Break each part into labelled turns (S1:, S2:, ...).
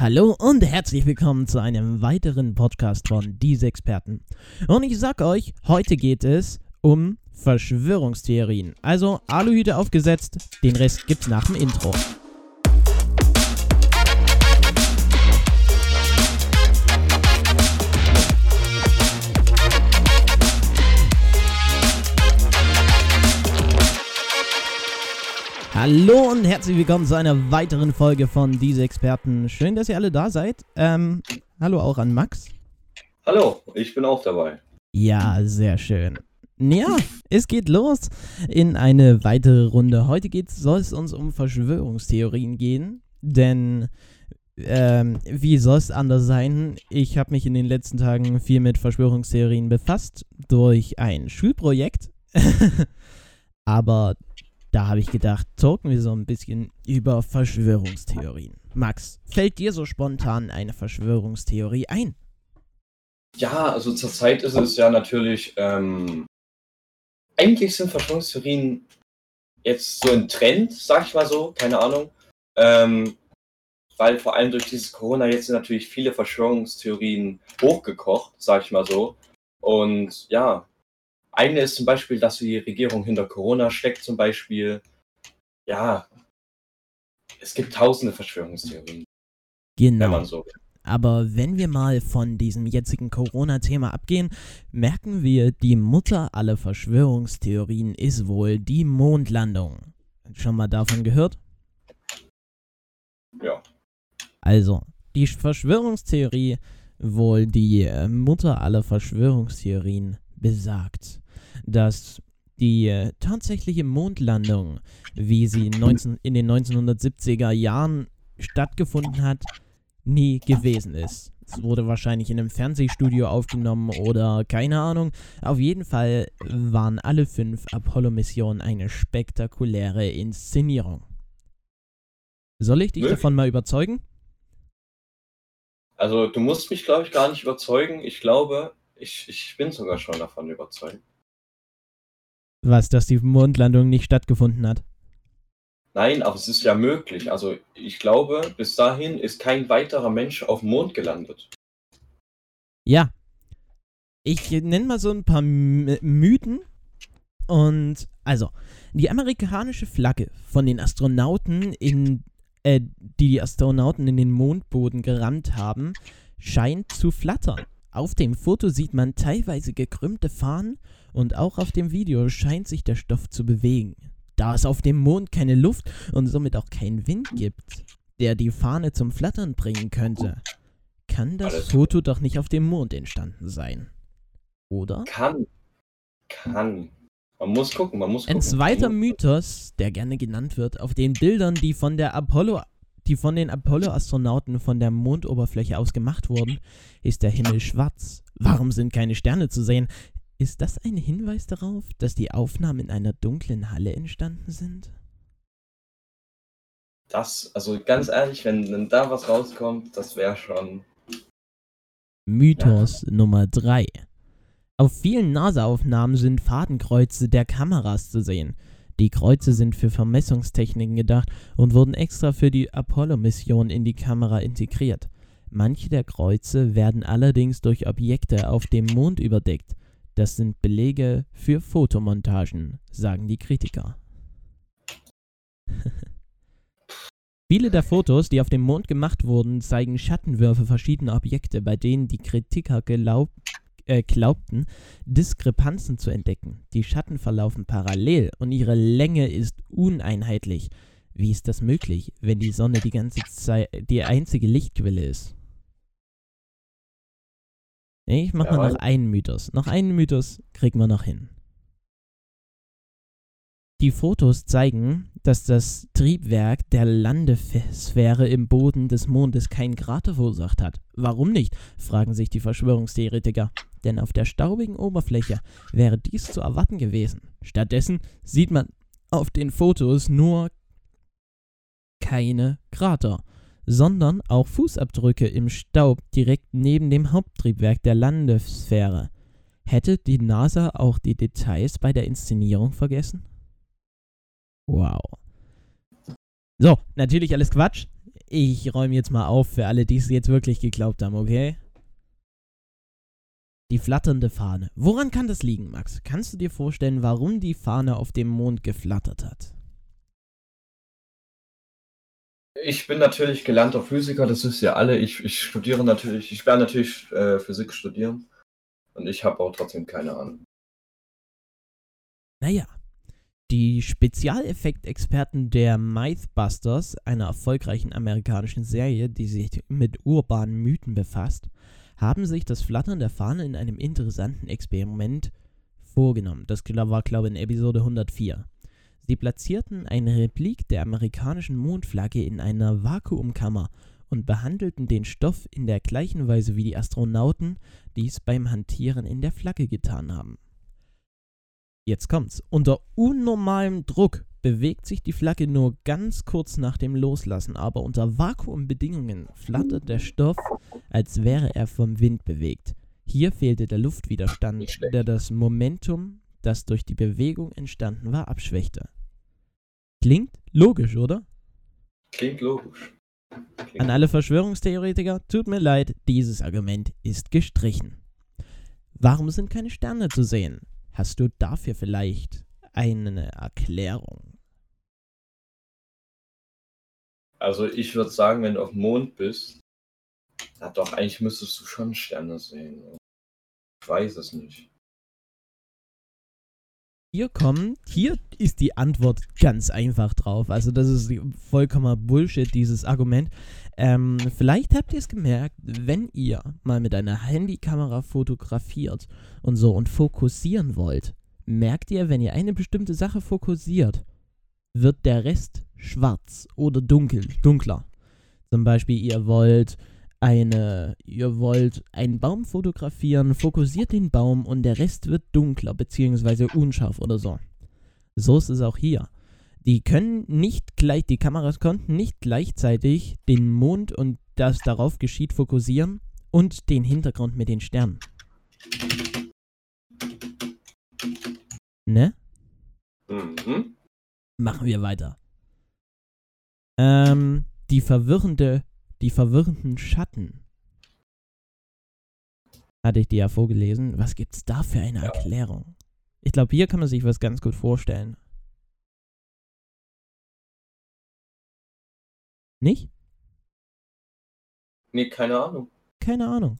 S1: Hallo und herzlich willkommen zu einem weiteren Podcast von Diese Experten. Und ich sag euch, heute geht es um Verschwörungstheorien. Also Aluhüte aufgesetzt, den Rest gibt's nach dem Intro. Hallo und herzlich willkommen zu einer weiteren Folge von Diese Experten. Schön, dass ihr alle da seid. Ähm, hallo auch an Max.
S2: Hallo, ich bin auch dabei.
S1: Ja, sehr schön. Ja, es geht los in eine weitere Runde. Heute soll es uns um Verschwörungstheorien gehen, denn ähm, wie soll es anders sein? Ich habe mich in den letzten Tagen viel mit Verschwörungstheorien befasst durch ein Schulprojekt. Aber da habe ich gedacht, talken wir so ein bisschen über Verschwörungstheorien. Max, fällt dir so spontan eine Verschwörungstheorie ein?
S2: Ja, also zurzeit ist es ja natürlich, ähm, eigentlich sind Verschwörungstheorien jetzt so ein Trend, sag ich mal so, keine Ahnung. Ähm, weil vor allem durch dieses Corona jetzt sind natürlich viele Verschwörungstheorien hochgekocht, sag ich mal so. Und ja, eine ist zum Beispiel, dass die Regierung hinter Corona steckt, zum Beispiel. Ja, es gibt tausende Verschwörungstheorien.
S1: Genau. Wenn man so Aber wenn wir mal von diesem jetzigen Corona-Thema abgehen, merken wir, die Mutter aller Verschwörungstheorien ist wohl die Mondlandung. Schon mal davon gehört?
S2: Ja.
S1: Also, die Verschwörungstheorie, wohl die äh, Mutter aller Verschwörungstheorien, besagt, dass die äh, tatsächliche Mondlandung, wie sie 19, in den 1970er Jahren stattgefunden hat, nie gewesen ist. Es wurde wahrscheinlich in einem Fernsehstudio aufgenommen oder keine Ahnung. Auf jeden Fall waren alle fünf Apollo-Missionen eine spektakuläre Inszenierung. Soll ich dich Wirklich? davon mal überzeugen?
S2: Also, du musst mich, glaube ich, gar nicht überzeugen. Ich glaube, ich, ich bin sogar schon davon überzeugt.
S1: Was, dass die Mondlandung nicht stattgefunden hat?
S2: Nein, aber es ist ja möglich. Also ich glaube, bis dahin ist kein weiterer Mensch auf dem Mond gelandet.
S1: Ja. Ich nenne mal so ein paar Mythen. Und also, die amerikanische Flagge von den Astronauten in äh, die die Astronauten in den Mondboden gerammt haben, scheint zu flattern. Auf dem Foto sieht man teilweise gekrümmte Fahnen und auch auf dem Video scheint sich der Stoff zu bewegen. Da es auf dem Mond keine Luft und somit auch keinen Wind gibt, der die Fahne zum Flattern bringen könnte, kann das Foto doch nicht auf dem Mond entstanden sein. Oder?
S2: Kann. Kann. Man muss gucken, man muss gucken.
S1: Ein zweiter Mythos, der gerne genannt wird, auf den Bildern, die von der Apollo die von den Apollo-Astronauten von der Mondoberfläche aus gemacht wurden, ist der Himmel schwarz. Warum sind keine Sterne zu sehen? Ist das ein Hinweis darauf, dass die Aufnahmen in einer dunklen Halle entstanden sind?
S2: Das, also ganz ehrlich, wenn, wenn da was rauskommt, das wäre schon.
S1: Mythos ja. Nummer 3. Auf vielen NASA-Aufnahmen sind Fadenkreuze der Kameras zu sehen. Die Kreuze sind für Vermessungstechniken gedacht und wurden extra für die Apollo-Mission in die Kamera integriert. Manche der Kreuze werden allerdings durch Objekte auf dem Mond überdeckt. Das sind Belege für Fotomontagen, sagen die Kritiker. Viele der Fotos, die auf dem Mond gemacht wurden, zeigen Schattenwürfe verschiedener Objekte, bei denen die Kritiker glauben, äh, glaubten, Diskrepanzen zu entdecken. Die Schatten verlaufen parallel und ihre Länge ist uneinheitlich. Wie ist das möglich, wenn die Sonne die ganze Zeit die einzige Lichtquelle ist? Ich mach ja, mal noch einen Mythos. Noch einen Mythos kriegen wir noch hin. Die Fotos zeigen, dass das Triebwerk der Landesphäre im Boden des Mondes keinen Krater verursacht hat. Warum nicht? fragen sich die Verschwörungstheoretiker. Denn auf der staubigen Oberfläche wäre dies zu erwarten gewesen. Stattdessen sieht man auf den Fotos nur keine Krater, sondern auch Fußabdrücke im Staub direkt neben dem Haupttriebwerk der Landesphäre. Hätte die NASA auch die Details bei der Inszenierung vergessen? Wow. So, natürlich alles Quatsch. ich räume jetzt mal auf für alle, die es jetzt wirklich geglaubt haben, okay? Die flatternde Fahne. Woran kann das liegen, Max? Kannst du dir vorstellen, warum die Fahne auf dem Mond geflattert hat?
S2: Ich bin natürlich gelernter Physiker, das wisst ihr alle. Ich, ich studiere natürlich, ich werde natürlich äh, Physik studieren. Und ich habe auch trotzdem keine Ahnung.
S1: Naja, die Spezialeffektexperten der Mythbusters, einer erfolgreichen amerikanischen Serie, die sich mit urbanen Mythen befasst, haben sich das Flattern der Fahne in einem interessanten Experiment vorgenommen. Das war, glaube ich, in Episode 104. Sie platzierten eine Replik der amerikanischen Mondflagge in einer Vakuumkammer und behandelten den Stoff in der gleichen Weise wie die Astronauten dies beim Hantieren in der Flagge getan haben. Jetzt kommt's. Unter unnormalem Druck bewegt sich die Flagge nur ganz kurz nach dem Loslassen, aber unter Vakuumbedingungen flattert der Stoff, als wäre er vom Wind bewegt. Hier fehlte der Luftwiderstand, der das Momentum, das durch die Bewegung entstanden war, abschwächte. Klingt logisch, oder?
S2: Klingt logisch. Klingt
S1: An alle Verschwörungstheoretiker, tut mir leid, dieses Argument ist gestrichen. Warum sind keine Sterne zu sehen? Hast du dafür vielleicht eine Erklärung?
S2: Also ich würde sagen, wenn du auf dem Mond bist, na doch, eigentlich müsstest du schon Sterne sehen. Ich weiß es nicht.
S1: Hier kommen, hier ist die Antwort ganz einfach drauf. Also das ist vollkommener Bullshit, dieses Argument. Ähm, vielleicht habt ihr es gemerkt, wenn ihr mal mit einer Handykamera fotografiert und so und fokussieren wollt, merkt ihr, wenn ihr eine bestimmte Sache fokussiert, wird der Rest schwarz oder dunkel, dunkler. Zum Beispiel, ihr wollt eine, ihr wollt einen Baum fotografieren, fokussiert den Baum und der Rest wird dunkler bzw. unscharf oder so. So ist es auch hier. Die können nicht gleich, die Kameras konnten nicht gleichzeitig den Mond und das darauf geschieht fokussieren und den Hintergrund mit den Sternen. Ne?
S2: Mhm.
S1: Machen wir weiter. Ähm, die verwirrende die verwirrenden Schatten. Hatte ich dir ja vorgelesen. Was gibt's da für eine
S2: Ja.
S1: Erklärung? Ich glaube, hier kann man sich was ganz gut vorstellen. Nicht?
S2: Nee, keine Ahnung.
S1: Keine Ahnung.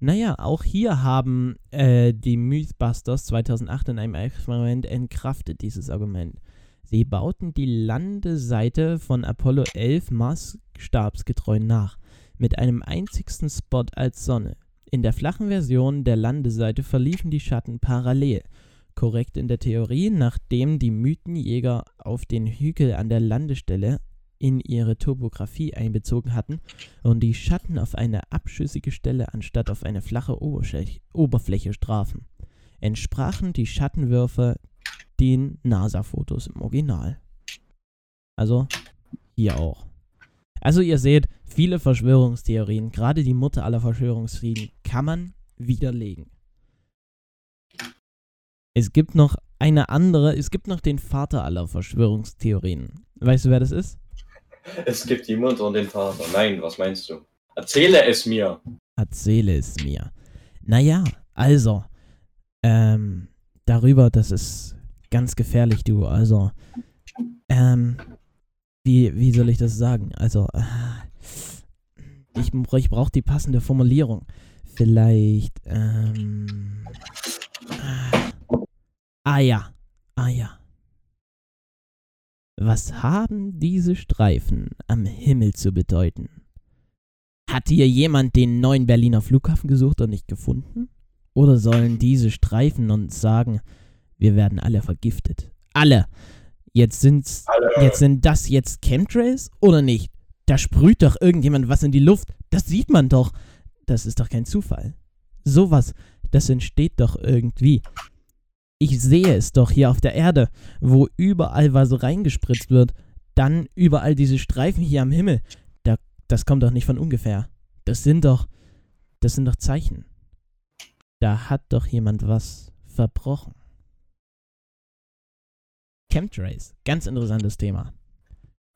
S1: Naja, auch hier haben äh, die Mythbusters 2008 in einem Experiment entkraftet, dieses Argument. Sie bauten die Landeseite von Apollo 11 maßstabsgetreu nach, mit einem einzigsten Spot als Sonne. In der flachen Version der Landeseite verliefen die Schatten parallel. Korrekt in der Theorie, nachdem die Mythenjäger auf den Hügel an der Landestelle in ihre Topografie einbezogen hatten und die Schatten auf eine abschüssige Stelle anstatt auf eine flache Oberfläche, Oberfläche strafen, entsprachen die Schattenwürfe den NASA-Fotos im Original. Also hier auch. Also ihr seht, viele Verschwörungstheorien, gerade die Mutter aller Verschwörungstheorien, kann man widerlegen. Es gibt noch eine andere, es gibt noch den Vater aller Verschwörungstheorien. Weißt du, wer das ist?
S2: Es gibt die Mutter und den Vater. Nein, was meinst du? Erzähle es mir.
S1: Erzähle es mir. Naja, also, ähm, darüber, das ist ganz gefährlich, du. Also, ähm, wie, wie soll ich das sagen? Also, äh, ich, ich brauche die passende Formulierung. Vielleicht, ähm, äh, ah ja, ah ja. Was haben diese Streifen am Himmel zu bedeuten? Hat hier jemand den neuen Berliner Flughafen gesucht und nicht gefunden? Oder sollen diese Streifen uns sagen, wir werden alle vergiftet? Alle! Jetzt sind's,
S2: Alle.
S1: jetzt sind das jetzt Chemtrails oder nicht? Da sprüht doch irgendjemand was in die Luft. Das sieht man doch. Das ist doch kein Zufall. Sowas, das entsteht doch irgendwie. Ich sehe es doch hier auf der Erde, wo überall was reingespritzt wird. Dann überall diese Streifen hier am Himmel. Da, das kommt doch nicht von ungefähr. Das sind doch, das sind doch Zeichen. Da hat doch jemand was verbrochen. Chemtrails, ganz interessantes Thema.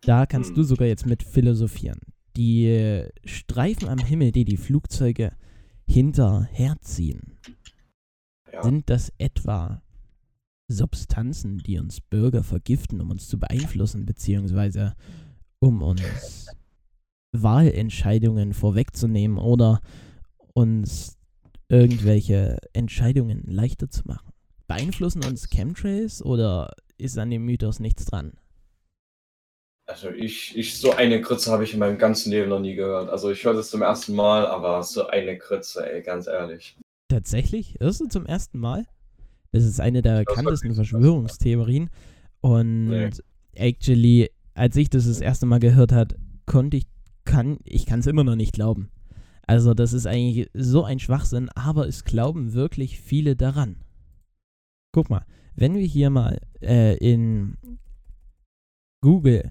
S1: Da kannst
S2: Hm.
S1: du sogar jetzt mit philosophieren. die Streifen am Himmel, die die Flugzeuge hinterherziehen,
S2: Ja.
S1: sind das etwa Substanzen, die uns Bürger vergiften, um uns zu beeinflussen, beziehungsweise um uns Wahlentscheidungen vorwegzunehmen oder uns irgendwelche Entscheidungen leichter zu machen? Beeinflussen uns Chemtrails oder ist an dem Mythos nichts dran?
S2: Also ich, ich, so eine Grütze habe ich in meinem ganzen Leben noch nie gehört. Also ich höre das zum ersten Mal, aber so eine Grütze, ey, ganz ehrlich.
S1: Tatsächlich? Hörst du zum ersten Mal? Das ist eine der bekanntesten. Verschwörungstheorien. Und
S2: Nee.
S1: actually, als ich das das erste Mal gehört hat, konnte ich, kann, ich kann es immer noch nicht glauben. Also das ist eigentlich so ein Schwachsinn, aber es glauben wirklich viele daran. Guck mal, wenn wir hier mal äh, in Google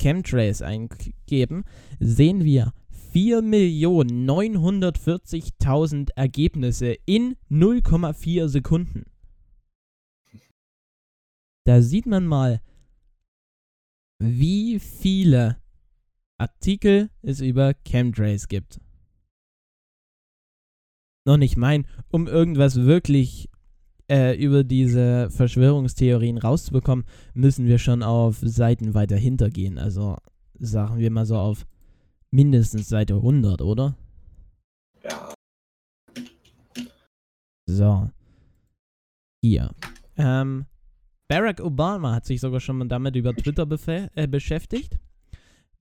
S1: Chemtrails eingeben, sehen wir 4.940.000 Ergebnisse in 0,4 Sekunden. Da sieht man mal, wie viele Artikel es über Chemtrails gibt. Und ich meine, um irgendwas wirklich äh, über diese Verschwörungstheorien rauszubekommen, müssen wir schon auf Seiten weiter hintergehen. Also sagen wir mal so auf mindestens Seite 100, oder?
S2: Ja,
S1: So. Hier. Ähm, Barack Obama hat sich sogar schon mal damit über Twitter äh, beschäftigt.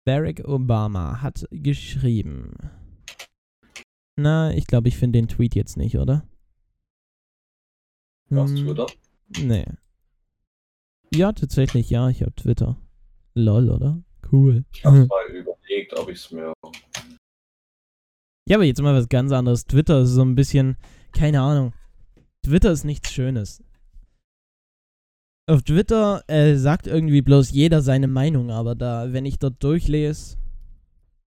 S1: Barack Obama hat geschrieben. Na, ich glaube, ich finde den Tweet jetzt nicht, oder?
S2: du hast
S1: Hm,
S2: Twitter.
S1: Nee. Ja, tatsächlich, ja, ich habe Twitter. Lol, oder? Cool.
S2: Ich habe mal überlegt, ob ich es mir.
S1: Ja, aber jetzt mal was ganz anderes. Twitter ist so ein bisschen, keine Ahnung. Twitter ist nichts Schönes. Auf Twitter äh, sagt irgendwie bloß jeder seine Meinung, aber da, wenn ich dort durchlese,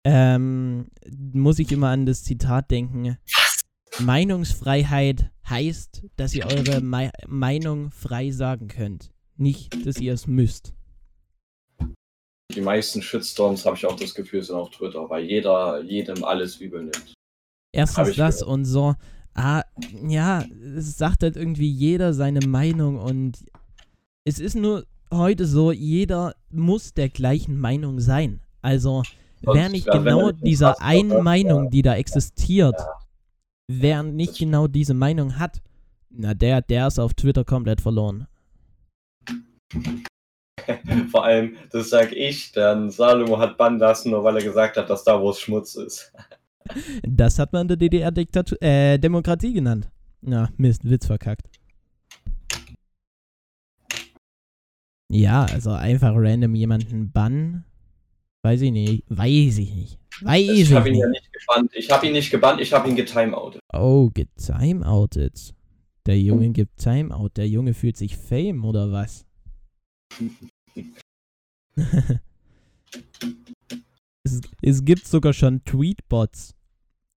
S1: ähm, muss ich immer an das Zitat denken. Meinungsfreiheit heißt, dass ihr eure Mei Meinung frei sagen könnt. Nicht, dass ihr es müsst.
S2: Die meisten Shitstorms habe ich auch das Gefühl, sind auf Twitter, weil jeder jedem alles übel nimmt.
S1: Erstens das
S2: gehört.
S1: und so, ah, ja, es sagt halt irgendwie jeder seine Meinung und es ist nur heute so, jeder muss der gleichen Meinung sein. Also, wer nicht genau
S2: er
S1: dieser einen? Meinung, die da existiert, wer nicht genau diese Meinung hat, na, der, der ist auf Twitter komplett verloren.
S2: Vor allem, das sag ich, denn Salomo hat bannen lassen, nur weil er gesagt hat, dass da wo es Schmutz ist.
S1: Das hat man in der DDR Diktatur, äh, Demokratie genannt. Na, Mist, Witz verkackt. Ja, also einfach random jemanden bannen. Weiß ich nicht. Weiß ich nicht. Weiß ich,
S2: Ich habe ihn
S1: nicht.
S2: ja nicht gebannt. Ich habe ihn nicht gebannt, ich habe ihn getimeoutet.
S1: Oh, getimeoutet. Der Junge gibt Timeout. Der Junge fühlt sich Fame oder was? es, es gibt sogar schon Tweetbots.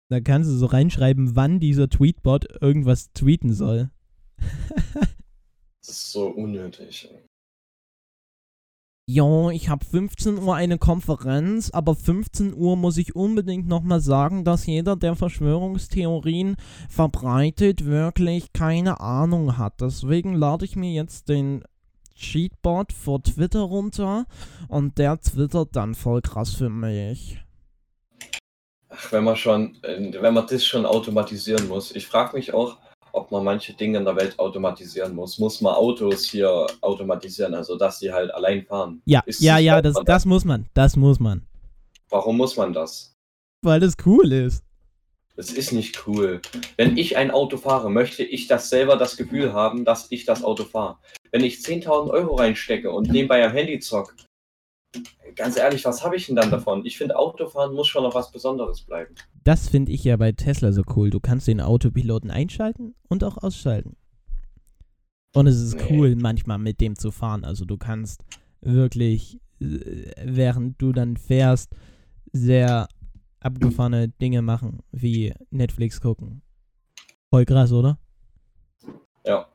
S1: Da kannst du so reinschreiben, wann dieser Tweetbot irgendwas tweeten soll.
S2: Das ist so unnötig. ey.
S1: Ja, ich habe 15 Uhr eine Konferenz, aber 15 Uhr muss ich unbedingt nochmal sagen, dass jeder, der Verschwörungstheorien verbreitet, wirklich keine Ahnung hat. Deswegen lade ich mir jetzt den Cheatbot vor Twitter runter und der twittert dann voll krass für mich.
S2: Ach, wenn man schon, äh, wenn man das schon automatisieren muss. Ich frage mich auch, ob man manche Dinge in der Welt automatisieren muss. Muss man Autos hier automatisieren, also dass die halt allein fahren?
S1: Ja,
S2: Ist
S1: ja,
S2: es
S1: ja, das, das muss man. Das muss man.
S2: Warum muss man das?
S1: Weil das cool ist.
S2: Das ist nicht cool. Wenn ich ein Auto fahre, möchte ich das selber das Gefühl haben, dass ich das Auto fahre. Wenn ich 10.000 Euro reinstecke und nebenbei am Handy zock, ganz ehrlich, was habe ich denn dann davon? Ich finde, Autofahren muss schon noch was Besonderes bleiben.
S1: Das finde ich ja bei Tesla so cool. Du kannst den Autopiloten einschalten und auch ausschalten. Und es ist
S2: Nee.
S1: cool, manchmal mit dem zu fahren. Also du kannst wirklich, äh, während du dann fährst, sehr abgefahrene Dinge machen, wie Netflix gucken. Voll krass, oder?
S2: Ja.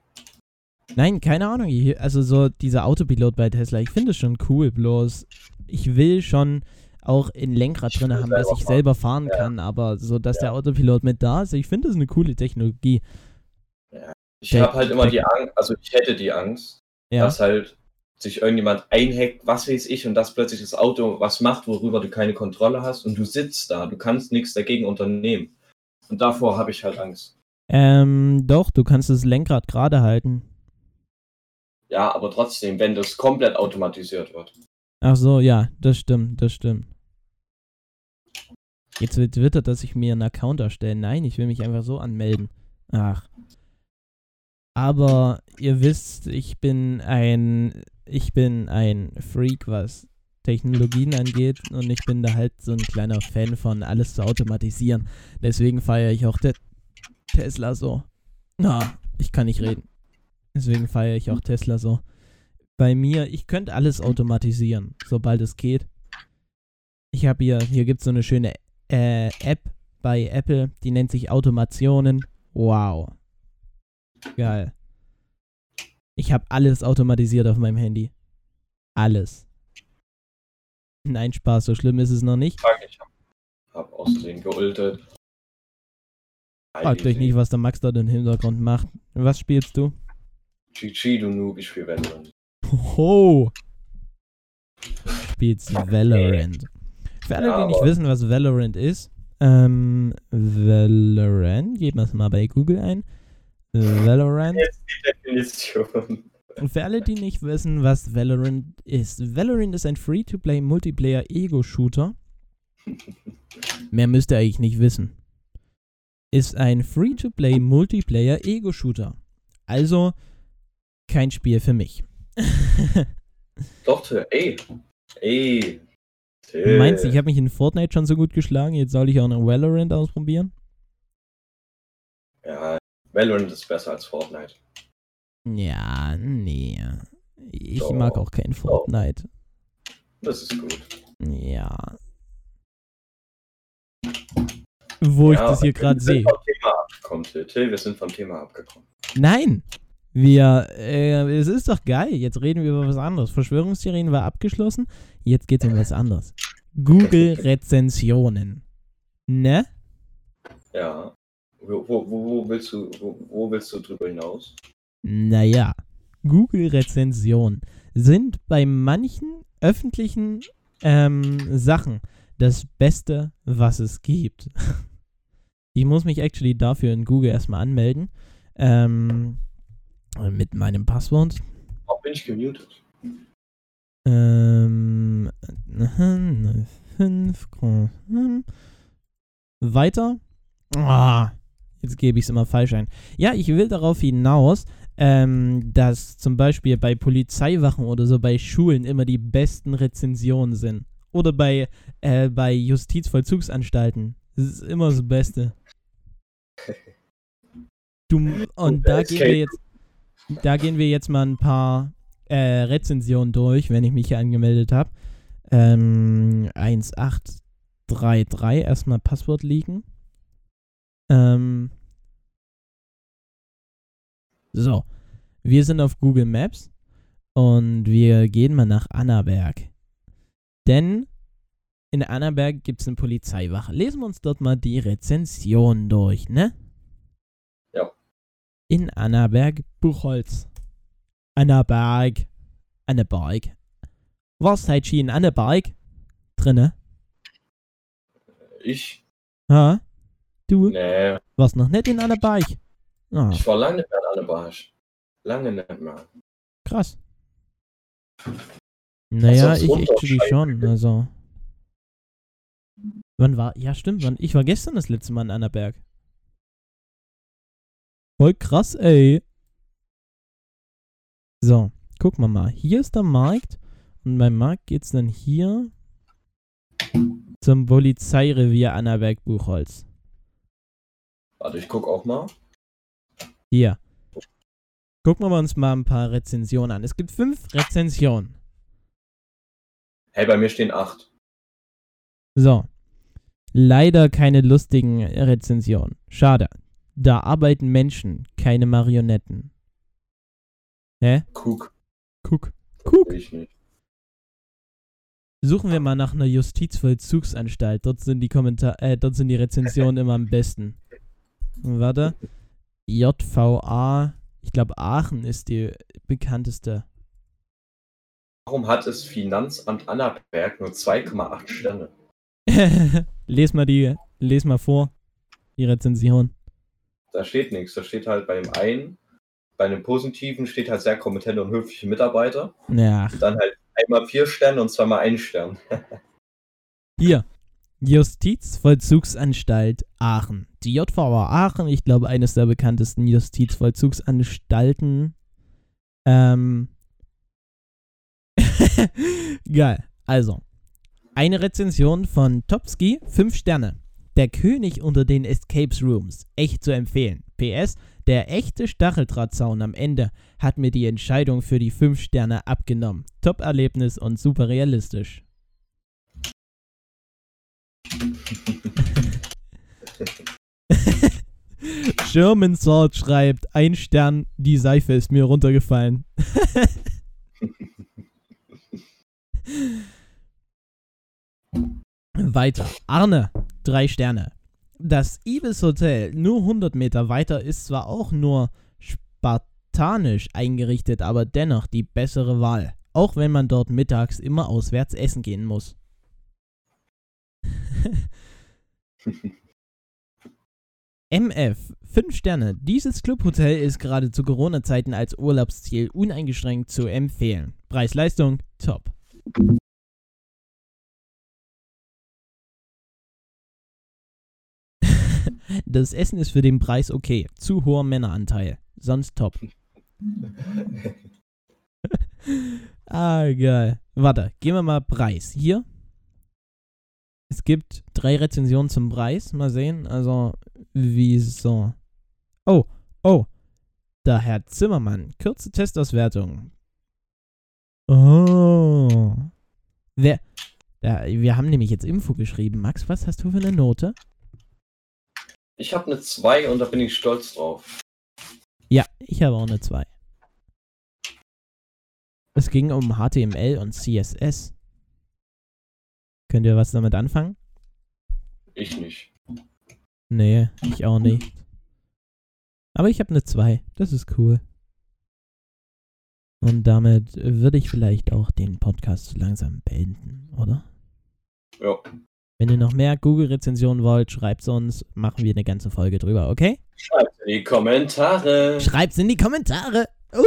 S1: Nein, keine Ahnung. ich- Also so dieser Autopilot bei Tesla, ich finde es schon cool, bloß ich will schon auch ein Lenkrad
S2: Ich
S1: drin haben, dass ich
S2: fahren.
S1: selber fahren
S2: Ja.
S1: kann, aber so, dass der
S2: Ja.
S1: Autopilot mit da ist, ich finde das eine coole Technologie.
S2: Ich
S1: Der-
S2: habe halt immer die Angst, also ich hätte die Angst,
S1: Ja.
S2: dass halt sich irgendjemand einhackt, was weiß ich, und dass plötzlich das Auto was macht, worüber du keine Kontrolle hast und du sitzt da, du kannst nichts dagegen unternehmen. Und davor habe ich halt Angst.
S1: Ähm, doch, du kannst das Lenkrad gerade halten.
S2: Ja, aber trotzdem, wenn das komplett automatisiert wird.
S1: Ach so, ja, das stimmt, das stimmt. Jetzt wird twittert, dass ich mir einen Account erstelle. Nein, ich will mich einfach so anmelden. Ach. Aber ihr wisst, ich bin ein, ich bin ein Freak, was Technologien angeht und ich bin da halt so ein kleiner Fan von alles zu automatisieren. Deswegen feiere ich auch Te Tesla so. Na, ich kann nicht reden. Deswegen feiere ich auch Tesla so. Bei mir, ich könnte alles automatisieren, sobald es geht. Ich habe hier, hier gibt es so eine schöne äh, App bei Apple, die nennt sich Automationen. Wow. Geil. Ich habe alles automatisiert auf meinem Handy. Alles. Nein, Spaß, so schlimm ist es noch nicht.
S2: Ich habe hab außerdem geultet.
S1: Fragt euch nicht, was der Max da im Hintergrund macht. Was spielst du?
S2: GG, du Noob, ich spiele Valorant.
S1: Ho! Spielst Valorant. Für alle,
S2: Ja,
S1: die nicht wissen, was Valorant ist, ähm, Valorant, geben wir es mal bei Google ein. Valorant.
S2: Jetzt die Definition.
S1: Und für alle, die nicht wissen, was Valorant ist, Valorant ist ein Free-to-Play Multiplayer-Ego-Shooter. Mehr müsst ihr eigentlich nicht wissen. Ist ein Free-to-Play Multiplayer-Ego-Shooter. Also kein Spiel für mich.
S2: Doch, Till, ey. Ey. Till.
S1: Meinst du, ich habe mich in Fortnite schon so gut geschlagen, jetzt soll ich auch noch Valorant ausprobieren?
S2: Ja, Valorant ist besser als Fortnite.
S1: Ja, nee. Ich
S2: Doch.
S1: mag auch kein Fortnite.
S2: Das ist gut.
S1: Ja. Wo ich
S2: Ja,
S1: das hier gerade sehe.
S2: Till. Till, wir sind vom Thema abgekommen.
S1: Nein! Wir, äh, es ist doch geil. Jetzt reden wir über was anderes. Verschwörungstheorien war abgeschlossen. Jetzt geht's um was anderes. Google-Rezensionen. Ne?
S2: Ja. Wo, wo, wo, willst du, wo, wo willst du drüber hinaus?
S1: Naja. Google-Rezensionen sind bei manchen öffentlichen ähm, Sachen das Beste, was es gibt. Ich muss mich actually dafür in Google erstmal anmelden. Ähm, mit meinem Passwort.
S2: Auch bin ich gemutet.
S1: Ähm, fünf, weiter. Ah, jetzt gebe ich es immer falsch ein. Ja, ich will darauf hinaus, ähm, dass zum Beispiel bei Polizeiwachen oder so bei Schulen immer die besten Rezensionen sind. Oder bei, äh, bei Justizvollzugsanstalten. Das ist immer das Beste. Du, und da gehen wir jetzt, da gehen wir jetzt mal ein paar äh, Rezensionen durch, wenn ich mich hier angemeldet habe. Ähm, 1833, erstmal Passwort liegen. Ähm, so, wir sind auf Google Maps und wir gehen mal nach Annaberg. Denn in Annaberg gibt es eine Polizeiwache. Lesen wir uns dort mal die Rezension durch, ne? In Annaberg, Buchholz. Annaberg. Annaberg. Was seid ihr in Annaberg? Drinne?
S2: Ich?
S1: Ha? Du
S2: Nee,
S1: warst noch nicht in Annaberg? Ah,
S2: ich war lange nicht mehr an der Barsch. Lange nicht mehr.
S1: krass. Naja,
S2: sonst
S1: ich actually schon, also. Wann war, ja stimmt, wann, ich war gestern das letzte Mal in Annaberg. Voll krass, ey. So, gucken wir mal. Hier ist der Markt und beim Markt geht's dann hier zum Polizeirevier Annaberg-Buchholz.
S2: Warte, ich guck auch mal.
S1: Hier. Gucken wir uns mal ein paar Rezensionen an. Es gibt fünf Rezensionen.
S2: Hey, bei mir stehen acht.
S1: So. Leider keine lustigen Rezensionen. Schade. Da arbeiten Menschen, keine Marionetten. Hä?
S2: Cook.
S1: Guck. Guck.
S2: Ich nicht.
S1: Suchen wir mal nach einer Justizvollzugsanstalt. Dort sind die Kommentar äh, dort sind die Rezensionen immer am besten. Warte. JVA. Ich glaube, Aachen ist die bekannteste.
S2: Warum hat das Finanzamt Annaberg nur 2,8 Sterne?
S1: les mal die, les mal vor, die Rezension.
S2: Da steht nichts. Da steht halt bei dem einen, bei dem positiven steht halt sehr kompetente und höfliche Mitarbeiter.
S1: Ja.
S2: Dann halt einmal vier Sterne und zweimal ein Stern.
S1: Hier. Justizvollzugsanstalt Aachen. Die JVA Aachen, ich glaube, eines der bekanntesten Justizvollzugsanstalten. Ähm. Geil. Also, eine Rezension von Topski, 5 Sterne. Der König unter den Escapes Rooms. Echt zu empfehlen. PS, der echte Stacheldrahtzaun am Ende hat mir die Entscheidung für die 5 Sterne abgenommen. Top-Erlebnis und super realistisch. Sherman Sword schreibt, ein Stern, die Seife ist mir runtergefallen. Weiter. Arne, drei Sterne. Das Ibis Hotel, nur 100 Meter weiter, ist zwar auch nur spartanisch eingerichtet, aber dennoch die bessere Wahl. Auch wenn man dort mittags immer auswärts essen gehen muss. MF, 5 Sterne. Dieses Clubhotel ist gerade zu Corona-Zeiten als Urlaubsziel uneingeschränkt zu empfehlen. Preis-Leistung, top. Das Essen ist für den Preis okay. Zu hoher Männeranteil. Sonst top. ah, geil. Warte, gehen wir mal Preis. Hier. Es gibt drei Rezensionen zum Preis. Mal sehen. Also, wieso? Oh, oh. Der Herr Zimmermann. Kurze Testauswertung. Oh. Wer. Ja, wir haben nämlich jetzt Info geschrieben. Max, was hast du für eine Note?
S2: Ich habe eine 2 und da bin ich stolz drauf.
S1: Ja, ich habe auch eine 2. Es ging um HTML und CSS. Könnt ihr was damit anfangen?
S2: Ich nicht.
S1: Nee, ich auch nicht. Aber ich habe eine 2. Das ist cool. Und damit würde ich vielleicht auch den Podcast langsam beenden, oder?
S2: Ja.
S1: Wenn ihr noch mehr Google-Rezensionen wollt, schreibt uns. Machen wir eine ganze Folge drüber, okay?
S2: Schreibt in die Kommentare.
S1: Schreibt's in die Kommentare. Uh!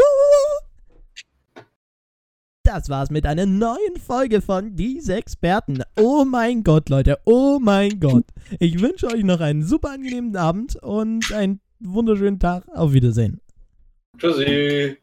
S1: Das war's mit einer neuen Folge von Diese Experten. Oh mein Gott, Leute. Oh mein Gott. Ich wünsche euch noch einen super angenehmen Abend und einen wunderschönen Tag. Auf Wiedersehen.
S2: Tschüssi.